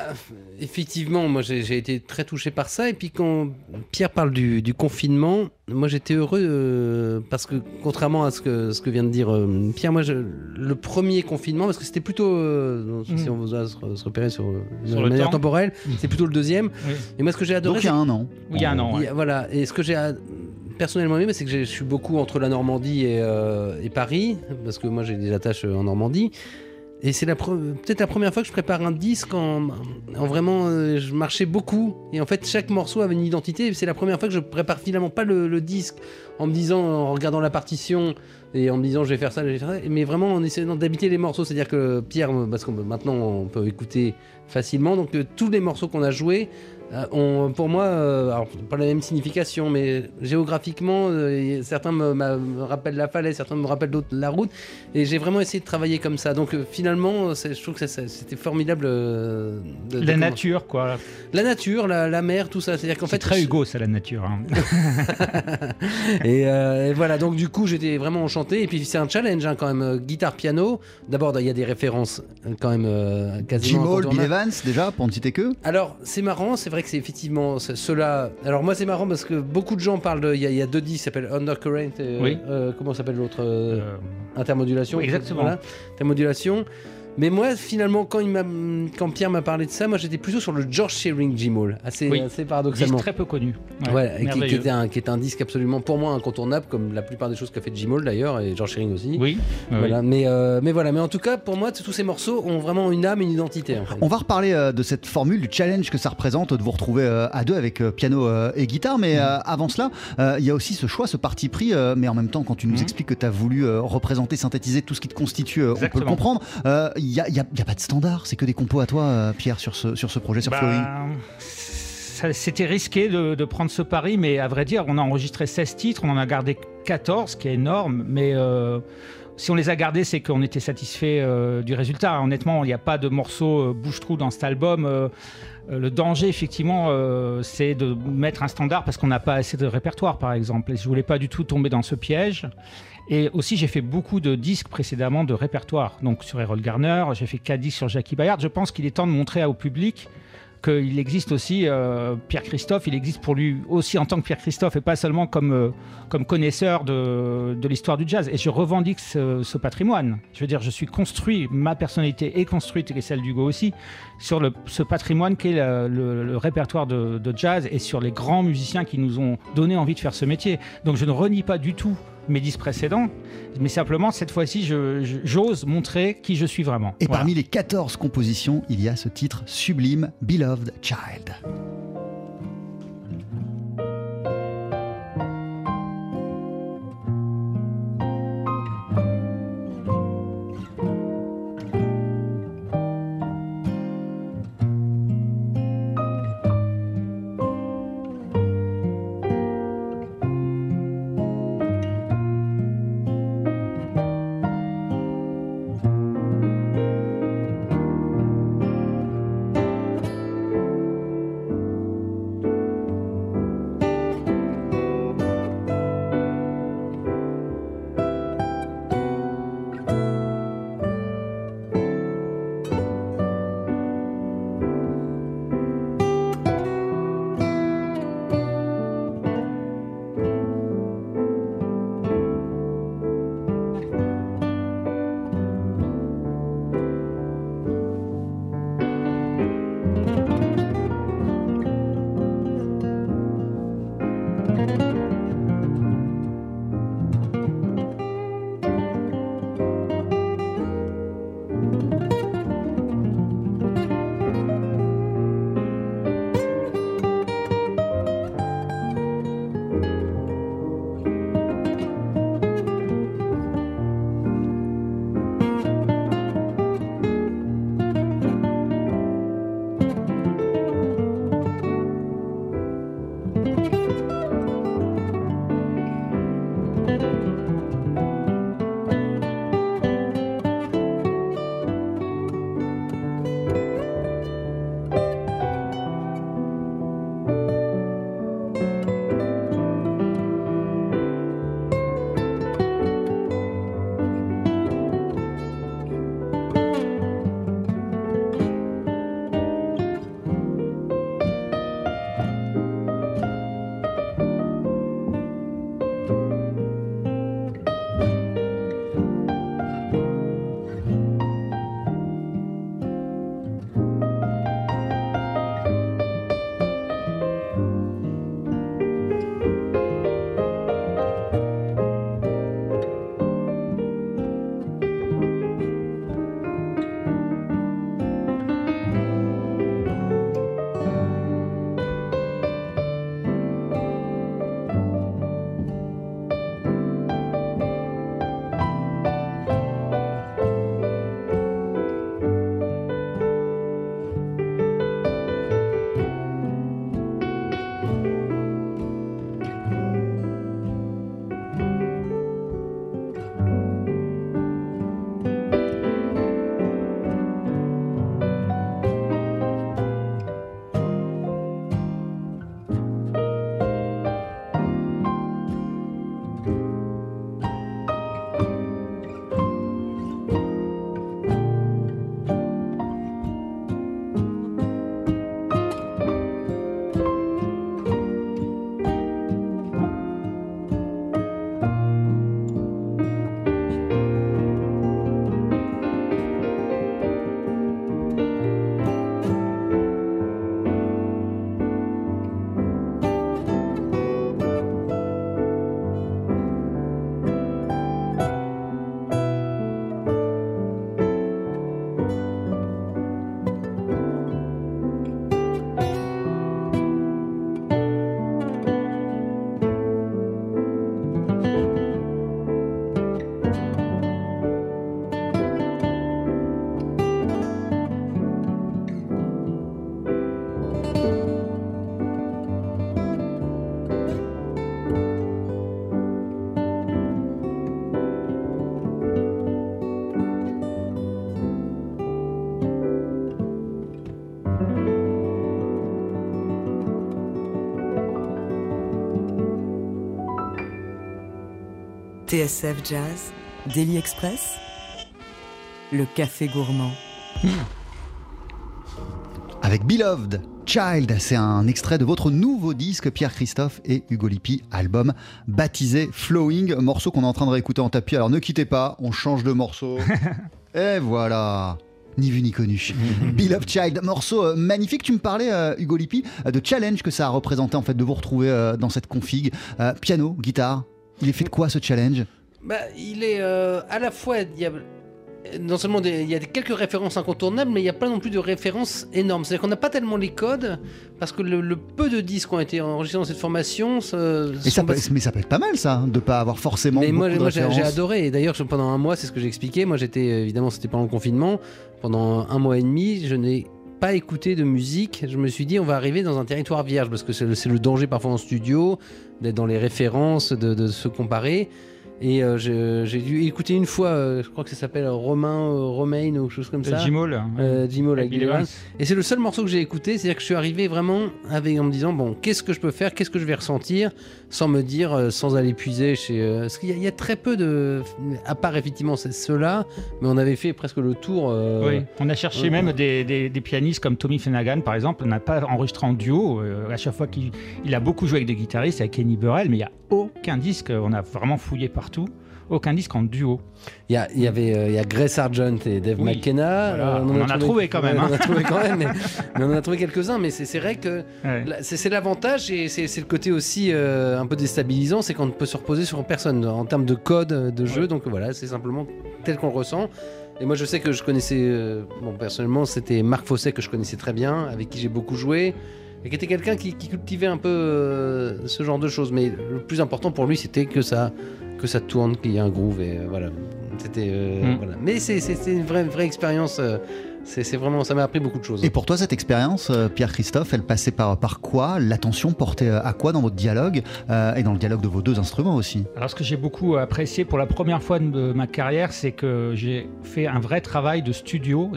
effectivement, moi j'ai j'ai été très touché par ça. Et puis quand Pierre parle du, du confinement, moi j'étais heureux euh, parce que contrairement à ce que, ce que vient de dire euh, Pierre, moi je- le premier confinement, parce que c'était plutôt, euh, si Mm. on vous a se, se repérer sur, Sur de le manière temps. temporelle, Mm. c'est plutôt le deuxième. Oui. Et moi ce que j'ai adoré, Donc il y a un an. Oui, il y a un an. ouais. a- Voilà, et ce que j'ai personnellement aimé, c'est que je suis beaucoup entre la Normandie et, euh, et Paris, parce que moi j'ai des attaches en Normandie. Et c'est peut-être la première fois que je prépare un disque en, en vraiment. euh, je marchais beaucoup. Et en fait, chaque morceau avait une identité. C'est la première fois que je prépare finalement pas le, disque en me disant, en regardant la partition et en me disant je vais faire ça, je vais faire ça, mais vraiment en essayant d'habiter les morceaux. C'est-à-dire que Pierre, parce que maintenant on peut écouter facilement, donc euh, tous les morceaux qu'on a joués euh, pour moi, euh, alors, pas la même signification, mais géographiquement, euh, certains me, rappellent la falaise, certains me rappellent d'autres la route, et j'ai vraiment essayé de travailler comme ça. Donc euh, finalement, c'est- je trouve que c'était formidable. euh, de- de La nature, quoi. La nature, la, la mer, tout ça. C'est-à-dire qu'en C'est fait, très je- Hugo, ça, la nature. hein. et, euh, et voilà, donc du coup, j'étais vraiment enchanté. Et puis c'est un challenge hein, quand même, euh, guitare-piano. D'abord, il y a des références quand même euh, quasiment. Jim Hall, Bill. Evans, déjà, pour ne citer que Alors, c'est marrant, c'est vrai que c'est effectivement ce- cela. Alors, moi, c'est marrant parce que beaucoup de gens parlent de. Il y, a- il y a deux disques qui s'appellent Undercurrent et. Oui. euh, comment s'appelle l'autre euh, Euh, Intermodulation. Oui, exactement. Voilà, intermodulation. Mais moi, finalement, quand, il m'a, quand Pierre m'a parlé de ça, moi j'étais plutôt sur le George Shearing G-Moll, assez, Oui. assez Disque paradoxalement. très peu connu. Ouais, qui, qui était un, qui est un disque absolument pour moi incontournable, comme la plupart des choses qu'a fait G-Moll d'ailleurs, et George Shearing aussi. Oui, oui, Voilà, mais, euh, mais voilà, mais en tout cas, pour moi, tous ces morceaux ont vraiment une âme, une identité. en fait. On va reparler euh, de cette formule, du challenge que ça représente de vous retrouver euh, à deux avec euh, piano euh, et guitare. Mais euh, avant cela, euh, il y a aussi ce choix, ce parti pris. euh, mais en même temps, quand tu nous Mhm. expliques que tu as voulu euh, représenter, synthétiser tout ce qui te constitue, euh, on peut le comprendre. Il n'y a, y a- il y a pas de standard. C'est que des compos à toi, euh, Pierre, sur ce, sur ce projet, sur Bah, Flowing. C'était risqué de, de prendre ce pari, mais à vrai dire, on a enregistré 16 titres, on en a gardé 14, ce qui est énorme, mais euh, si on les a gardés, c'est qu'on était satisfait euh, du résultat. Honnêtement, il n'y a pas de morceau euh, bouche-trou dans cet album. le danger, effectivement, c'est de mettre un standard parce qu'on n'a pas assez de répertoire, par exemple. Et je voulais pas du tout tomber dans ce piège. Et aussi, j'ai fait beaucoup de disques précédemment de répertoire. Donc sur Errol Garner, j'ai fait quatre disques sur Jackie Bayard. Je pense qu'il est temps de montrer au public qu'il existe aussi euh, Pierre Christophe, il existe pour lui aussi en tant que Pierre Christophe et pas seulement comme, euh, comme connaisseur de, de l'histoire du jazz. Et je revendique ce, patrimoine. Je veux dire, je suis construit, ma personnalité est construite, et celle d'Hugo aussi, sur ce patrimoine qu'est le, répertoire de jazz et sur les grands musiciens qui nous ont donné envie de faire ce métier. Donc je ne renie pas du tout mes disques précédents, mais simplement cette fois-ci, j'ose montrer qui je suis vraiment. Et Voilà. parmi les 14 compositions, il y a ce titre sublime, Beloved Child. TSF Jazz, Daily Express, le café gourmand. Avec Beloved Child, c'est un extrait de votre nouveau disque Pierre Christophe et Hugo Lippi, album baptisé Flowing, morceau qu'on est en train de réécouter en tapis. Alors ne quittez pas, on change de morceau. et voilà ni vu ni connu. Beloved Child, morceau euh, magnifique. Tu me parlais, euh, Hugo Lippi, euh, de challenge que ça a représenté en fait de vous retrouver dans cette config. piano, guitare. Il est fait de quoi ce challenge? Bah, il est à la fois diable non seulement il y a quelques références incontournables, mais il n'y a pas non plus de références énormes. C'est-à-dire qu'on n'a pas tellement les codes, parce que le, peu de disques ont été enregistrés dans cette formation. Ça, ça mais ça peut être pas mal, ça, de ne pas avoir forcément. Mais moi, moi j'ai adoré. Et d'ailleurs, pendant un mois, c'est ce que j'ai expliqué. Moi, j'étais, évidemment, c'était pendant le confinement. Pendant un mois et demi, je n'ai pas écouté de musique. Je me suis dit, on va arriver dans un territoire vierge, parce que c'est le, danger parfois en studio, d'être dans les références, de, de se comparer. Et euh, j'ai dû écouter une fois, euh, je crois que ça s'appelle Romain, euh, Romain ou quelque chose comme ça. Jimol. Jimol avec Et c'est le seul morceau que j'ai écouté, c'est-à-dire que je suis arrivé vraiment avec, en me disant, bon, qu'est-ce que je peux faire, qu'est-ce que je vais ressentir, sans me dire, sans aller puiser chez... parce qu'il y, a très peu de... À part effectivement ceux-là, mais on avait fait presque le tour. Oui, on a cherché même des, des, pianistes comme Tommy Flanagan, par exemple, on n'a pas enregistré en duo. à chaque fois qu'il il a beaucoup joué avec des guitaristes, avec Kenny Burrell, mais il y a aucun disque. On a vraiment fouillé partout. Aucun disque en duo. Il y, avait euh, y a Grace Sargent et Dave McKenna. Euh, on, en a trouvé, quand même. On en a trouvé quand même, mais, on en a trouvé quelques-uns. Mais c'est vrai que c'est l'avantage et c'est le côté aussi euh, un peu déstabilisant, c'est qu'on ne peut se reposer sur personne en termes de code de jeu. Donc voilà, c'est simplement tel qu'on le ressent. Et moi, je sais que je connaissais, bon, personnellement, c'était Marc Fosset que je connaissais très bien, avec qui j'ai beaucoup joué et qui était quelqu'un qui, cultivait un peu euh, ce genre de choses. Mais le plus important pour lui, c'était que ça, que ça tourne, qu'il y ait un groove. Et euh, voilà. C'était, euh, mm. voilà. Mais c'est, une vraie, vraie expérience c'est vraiment, ça m'a appris beaucoup de choses. Et pour toi, cette expérience, euh, Pierre-Christophe, elle passait par, par quoi L'attention portée euh, à quoi dans votre dialogue euh, et dans le dialogue de vos deux instruments aussi Alors, ce que j'ai beaucoup apprécié pour la première fois de ma carrière, c'est que j'ai fait un vrai travail de studio.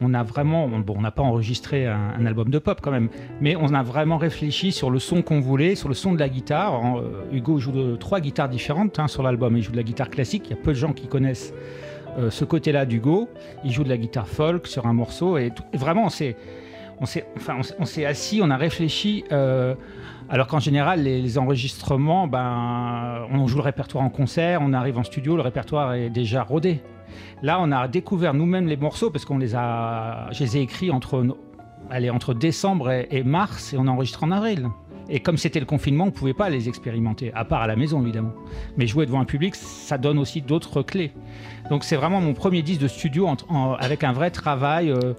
on a vraiment, bon, on n'a pas enregistré un, album de pop quand même, mais on a vraiment réfléchi sur le son qu'on voulait, sur le son de la guitare. Hugo joue de trois guitares différentes hein, sur l'album. Il joue de la guitare classique. Il y a peu de gens qui connaissent euh, ce côté-là d'Hugo. Il joue de la guitare folk sur un morceau et, vraiment on s'est, on s'est, enfin, on, s'est assis, on a réfléchi. Euh, alors qu'en général, les, enregistrements, ben, on joue le répertoire en concert, on arrive en studio, le répertoire est déjà rodé. Là, on a découvert nous-mêmes les morceaux parce qu'on les a, je les ai écrits entre, allez, entre décembre et, mars et on enregistre en avril. Et comme c'était le confinement, on ne pouvait pas les expérimenter, à part à la maison évidemment. Mais jouer devant un public, ça donne aussi d'autres clés. Donc c'est vraiment mon premier disque de studio avec un vrai travail. Euh,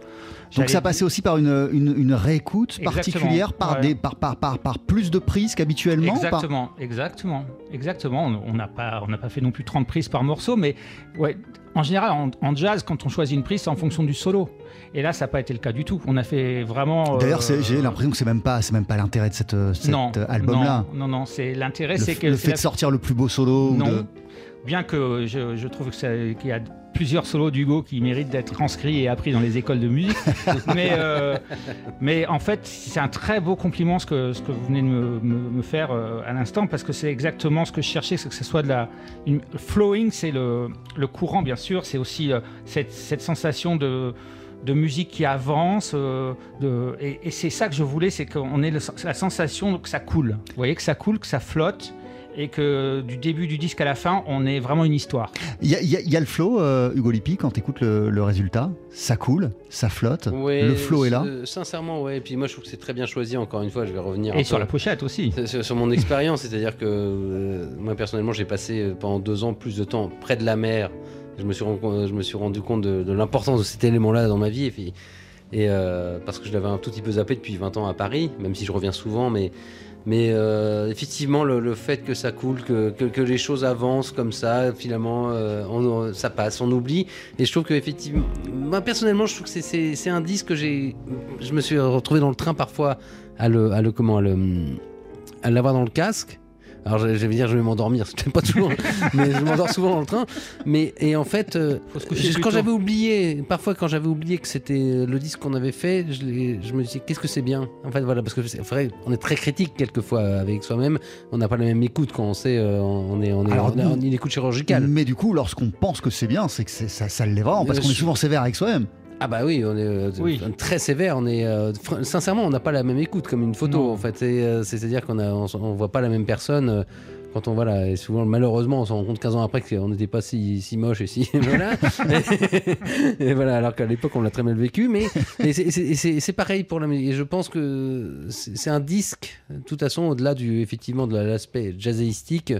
donc ça passait aussi par une, une, réécoute particulière, par, des, par, par, par, par, plus de prises qu'habituellement Exactement, exactement, exactement. On n'a pas, on pas fait non plus 30 prises par morceau, mais ouais, en général, en, jazz, quand on choisit une prise, c'est en fonction du solo. Et là, ça n'a pas été le cas du tout. On a fait vraiment. D'ailleurs, euh, j'ai l'impression que c'est même pas, c'est même pas l'intérêt de cette, cet album-là. Non, non, non, c'est l'intérêt, c'est que le fait de sortir le plus beau solo. Non. Bien que je, trouve qu'il y a plusieurs solos d'Hugo qui méritent d'être inscrits et appris dans les écoles de musique. mais, euh, mais en fait, c'est un très beau compliment ce que, ce que vous venez de me, faire euh, à l'instant, parce que c'est exactement ce que je cherchais, c'est que ce soit de la... flowing, c'est le, le, courant, bien sûr, c'est aussi euh, cette, cette, sensation de de musique qui avance. de, et, et c'est ça que je voulais, c'est qu'on ait la sensation que ça coule. Vous voyez, que ça coule, que ça flotte et que du début du disque à la fin, on est vraiment une histoire. Il y, a le flow, euh, Hugo Lippi, quand tu écoutes le, résultat, ça coule, ça flotte, le flow est là. Sincèrement, ouais. Et puis moi, je trouve que c'est très bien choisi. Encore une fois, je vais revenir. Et sur la pochette aussi. Sur, mon expérience, c'est-à-dire que euh, moi personnellement, j'ai passé euh, pendant deux ans plus de temps près de la mer. Je me suis, je me suis rendu compte de, l'importance de cet élément-là dans ma vie. Et, puis, et parce que je l'avais un tout petit peu zappé depuis 20 ans à Paris, même si je reviens souvent, mais mais euh, effectivement, le, fait que ça coule, que, les choses avancent comme ça, finalement, euh, ça passe, on oublie. Et je trouve que effectivement, moi personnellement, je trouve que c'est un disque que j'ai, je me suis retrouvé dans le train parfois à le, à le comment, à l'avoir dans le casque Alors je, je vais dire, je vais m'endormir, c'est pas toujours, mais je m'endors souvent dans le train. Mais et en fait, euh, quand j'avais oublié, parfois quand j'avais oublié que c'était le disque qu'on avait fait, je, me disais qu'est-ce que c'est bien? En fait, voilà, parce que c'est vrai, on est très critique quelquefois avec soi-même. On n'a pas la même écoute quand on sait, euh, on est, on est, Alors, on a- nous- on a une écoute chirurgicale. Mais du coup, lorsqu'on pense que c'est bien, c'est que ça, ça l'est vraiment, parce qu'on est souvent sévère avec soi-même. Ah bah oui, on est euh, Oui. très sévère. On est euh, sincèrement, on n'a pas la même écoute comme une photo Non. en fait. Euh, C'est-à-dire qu'on on, on voit pas la même personne. quand on voilà, et souvent malheureusement on se rend compte 15 ans après qu'on n'était pas si, si moche et si voilà. et, voilà, alors qu'à l'époque on l'a très mal vécu, mais c'est- pareil pour la musique. Et je pense que c'est c'est un disque, de toute façon, au-delà du effectivement de l'aspect jazzéistique.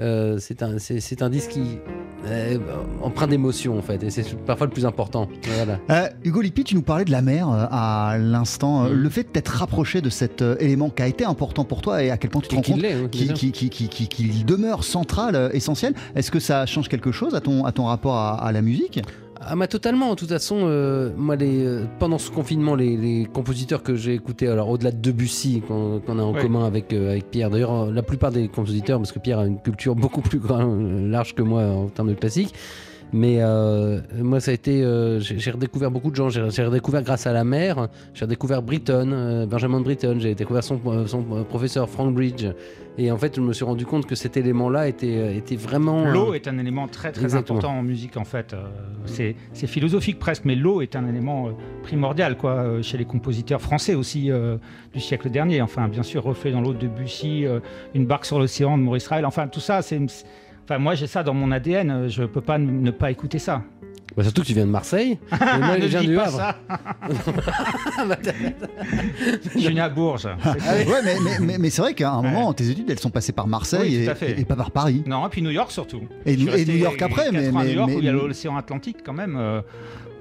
Euh, c'est un, c'est un disque qui euh, empreint d'émotion en fait, et c'est parfois le plus important. Voilà. Euh, Hugo Lippi, tu nous parlais de la mer euh, à l'instant. Mm. Le fait de t'être rapproché de cet élément qui a été important pour toi et à quel point tu te rends qui compte l'est, oui, qui, bien sûr. qui, qui, qui, qui- qui demeure central, essentiel, est-ce que ça change quelque chose à ton, à ton rapport à, à la musique? Ah bah totalement, de toute façon, euh, moi les, euh, pendant ce confinement, les, les compositeurs que j'ai écoutés, alors au-delà de Debussy qu'on a en Ouais. commun avec, euh, avec Pierre, d'ailleurs la plupart des compositeurs, parce que Pierre a une culture beaucoup plus large que moi en termes de classique, mais euh, moi ça a été, euh, j'ai redécouvert beaucoup de gens, j'ai redécouvert grâce à la mer, j'ai redécouvert Britton, euh, Benjamin Britton, j'ai découvert son, son professeur Frank Bridge, et en fait je me suis rendu compte que cet élément-là était, était vraiment... L'eau est un élément très très Exactement. important en musique en fait. C'est philosophique presque, mais l'eau est un élément primordial quoi chez les compositeurs français aussi du siècle dernier. Enfin bien sûr reflet dans l'eau de Debussy, euh, une barque sur l'océan de Maurice Ravel. Enfin tout ça c'est Enfin, moi, j'ai ça dans mon ADN. euh, Je peux pas ne pas écouter ça. Bah, surtout que tu viens de Marseille, et moi Ne je viens dis du pas Havre. ça. Je suis né à Bourges. Tout. Ouais, mais, mais, mais, mais c'est vrai qu'à un Ouais. moment, tes études, elles sont passées par Marseille Oui, et, pas par Paris. Non, et puis New York surtout. Et New- et resté New York après, mais- New York mais- où il y a l'océan Atlantique quand même. euh,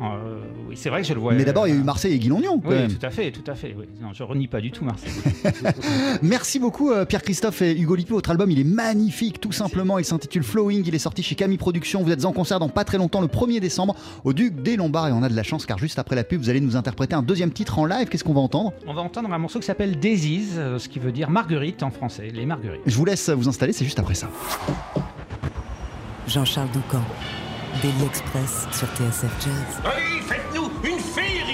euh, oui, c'est vrai que je le vois. mais d'abord, il y a eu euh, Marseille et Guilognon, quand Oui, même. tout à fait, tout à fait. Oui. Non, je renie pas du tout Marseille. Merci beaucoup euh, Pierre-Christophe et Hugo Lippi. Votre album, il est magnifique, tout simplement. Il s'intitule Flowing. Il est sorti chez Camille Productions. Vous êtes en concert dans pas très longtemps, le 1er décembre, au Duc des Lombards. Et on a de la chance car juste après la pub, vous allez nous interpréter un deuxième titre en live. Qu'est-ce qu'on va entendre? On va entendre un morceau qui s'appelle Daisies, ce qui veut dire marguerite en français, les marguerites. Je vous laisse vous installer, c'est juste après ça. Jean-Charles Doucan, Daily Express sur TSF Jazz. Allez, faites-nous une féerie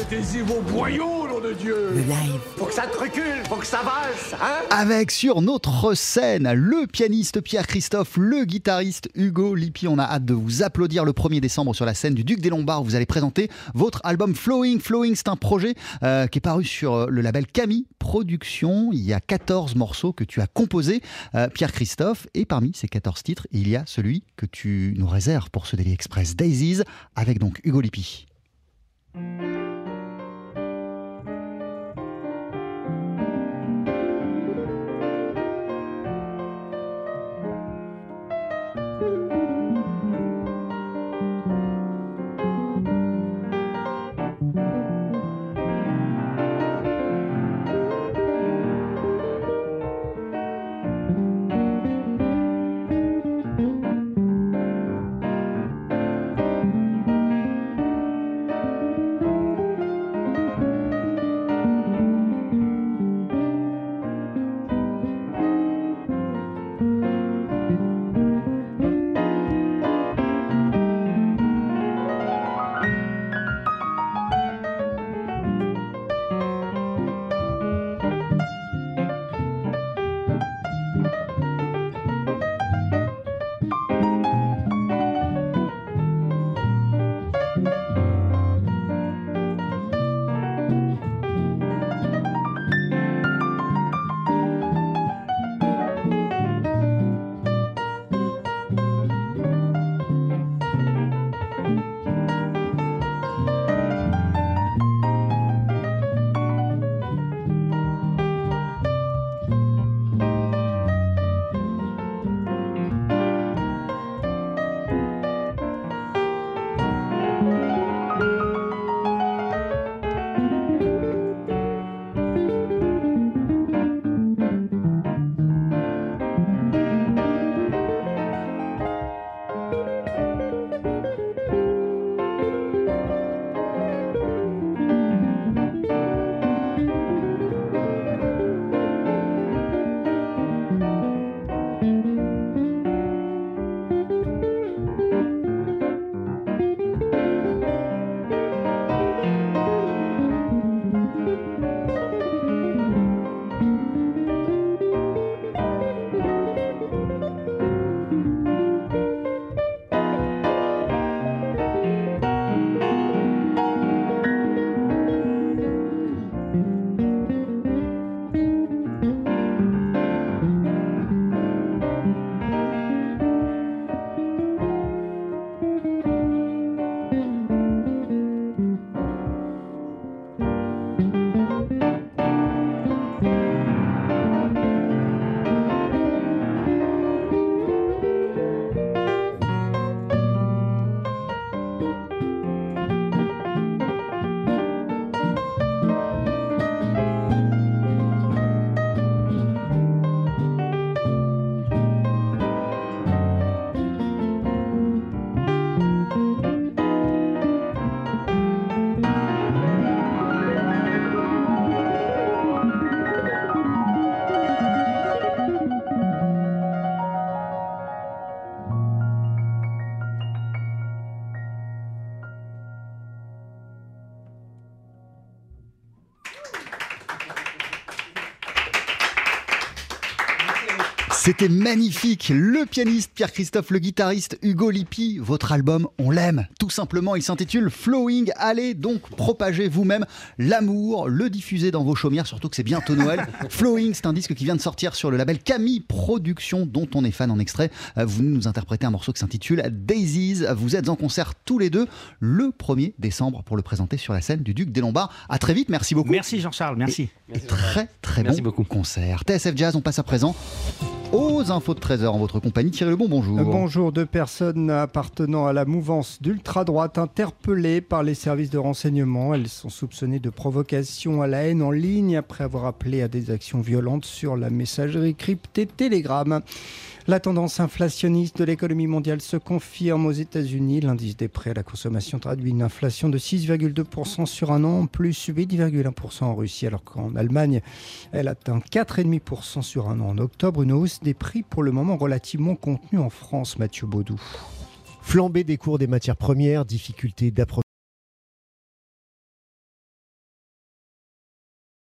Mettez-y vos boyaux, nom de Dieu Le live, Faut que ça te recule, faut que ça valse, hein Avec sur notre scène le pianiste Pierre-Christophe, le guitariste Hugo Lippi. On a hâte de vous applaudir le 1er décembre sur la scène du Duc des Lombards. où Vous allez présenter votre album Flowing. Flowing, c'est un projet euh, qui est paru sur euh, le label Camille Productions. Il y a 14 morceaux que tu as composés, euh, Pierre-Christophe. Et parmi ces 14 titres, il y a celui que tu nous réserves pour ce Daily Express Daisies, avec donc Hugo Lippi. Thank C'était magnifique. Le pianiste Pierre-Christophe, le guitariste Hugo Lippi. Votre album, on l'aime. Tout simplement, il s'intitule Flowing. Allez donc propager vous-même l'amour, le diffuser dans vos chaumières, surtout que c'est bientôt Noël. Flowing, c'est un disque qui vient de sortir sur le label Camille Productions, dont on est fan en extrait. Euh, Vous nous interprétez un morceau qui s'intitule Daisies. Vous êtes en concert tous les deux le 1er décembre pour le présenter sur la scène du Duc des Lombards. À très vite, merci beaucoup. Merci Jean-Charles, merci. Et très très Merci bon beaucoup. concert. TSF Jazz, on passe à présent aux infos de 13h en votre compagnie. Thierry Lebon, bonjour. Euh, Bonjour, deux personnes appartenant à la mouvance d'ultra-droite interpellées par les services de renseignement. Elles sont soupçonnées de provocation à la haine en ligne après avoir appelé à des actions violentes sur la messagerie cryptée Telegram. La tendance inflationniste de l'économie mondiale se confirme aux États-Unis. L'indice des prêts à la consommation traduit une inflation de 6,2% sur un an, plus 8,1% en Russie, alors qu'en Allemagne, elle atteint 4,5% sur un an en octobre. Une hausse des prix pour le moment relativement contenue en France, Mathieu Baudou. Flambée des cours des matières premières, difficulté d'approvisionnement